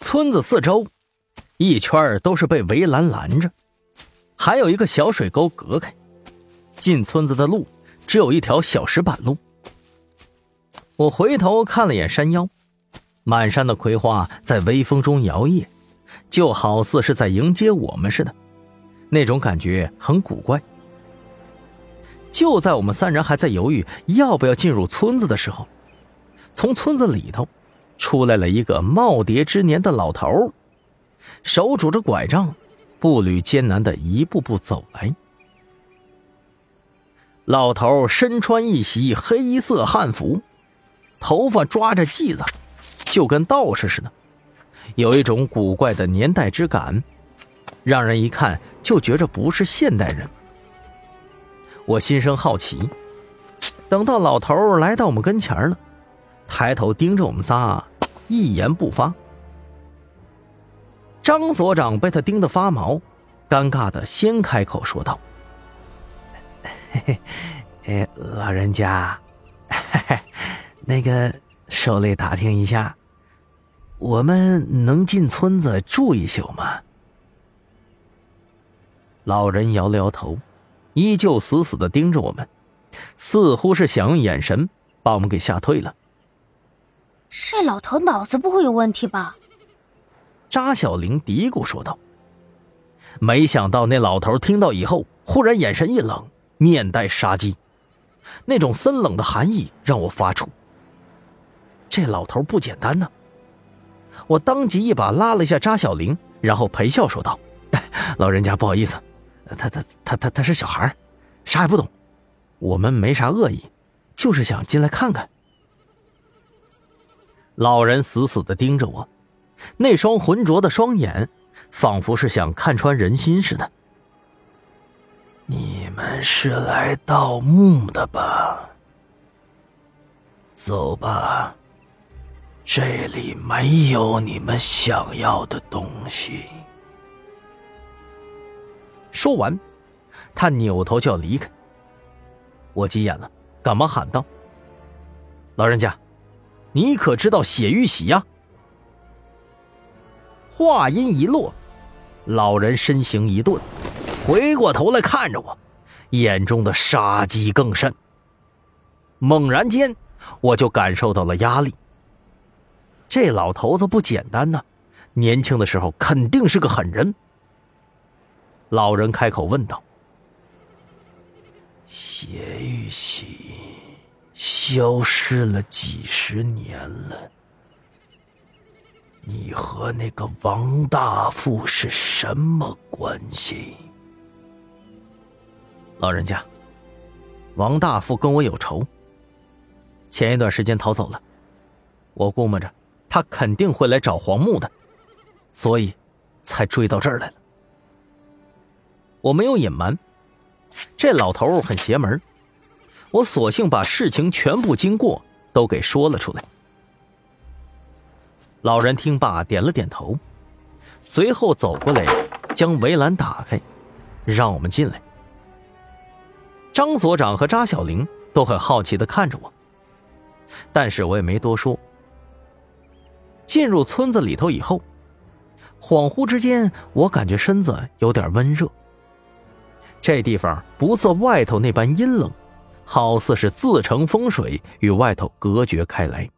村子四周一圈都是被围栏拦着，还有一个小水沟隔开。进村子的路只有一条小石板路。我回头看了眼山腰，满山的葵花在微风中摇曳，就好似是在迎接我们似的，那种感觉很古怪。就在我们三人还在犹豫要不要进入村子的时候，从村子里头。出来了一个耄耋之年的老头，手拄着拐杖，步履艰难的一步步走来。老头身穿一袭黑色汉服，头发抓着髻子，就跟道士似的，有一种古怪的年代之感，让人一看就觉着不是现代人。我心生好奇，等到老头来到我们跟前了，抬头盯着我们仨。一言不发。张所长被他盯得发毛，尴尬的先开口说道：“嘿嘿，哎，老人家，那个受累打听一下，我们能进村子住一宿吗？”老人摇了摇头，依旧死死的盯着我们，似乎是想用眼神把我们给吓退了。这老头脑子不会有问题吧？扎小玲嘀咕说道。没想到那老头听到以后，忽然眼神一冷，面带杀机，那种森冷的寒意让我发怵。这老头不简单呢！我当即一把拉了一下扎小玲，然后陪笑说道：“ 老人家不好意思，他他他他他是小孩，啥也不懂，我们没啥恶意，就是想进来看看。”老人死死的盯着我，那双浑浊的双眼，仿佛是想看穿人心似的。你们是来盗墓的吧？走吧，这里没有你们想要的东西。说完，他扭头就要离开。我急眼了，赶忙喊道：“老人家！”你可知道血玉玺呀？话音一落，老人身形一顿，回过头来看着我，眼中的杀机更甚。猛然间，我就感受到了压力。这老头子不简单呐，年轻的时候肯定是个狠人。老人开口问道：“血玉玺。”消失了几十年了，你和那个王大富是什么关系？老人家，王大富跟我有仇，前一段时间逃走了，我估摸着他肯定会来找黄木的，所以才追到这儿来了。我没有隐瞒，这老头很邪门。我索性把事情全部经过都给说了出来。老人听罢点了点头，随后走过来，将围栏打开，让我们进来。张所长和扎小玲都很好奇的看着我，但是我也没多说。进入村子里头以后，恍惚之间，我感觉身子有点温热。这地方不似外头那般阴冷。好似是自成风水，与外头隔绝开来。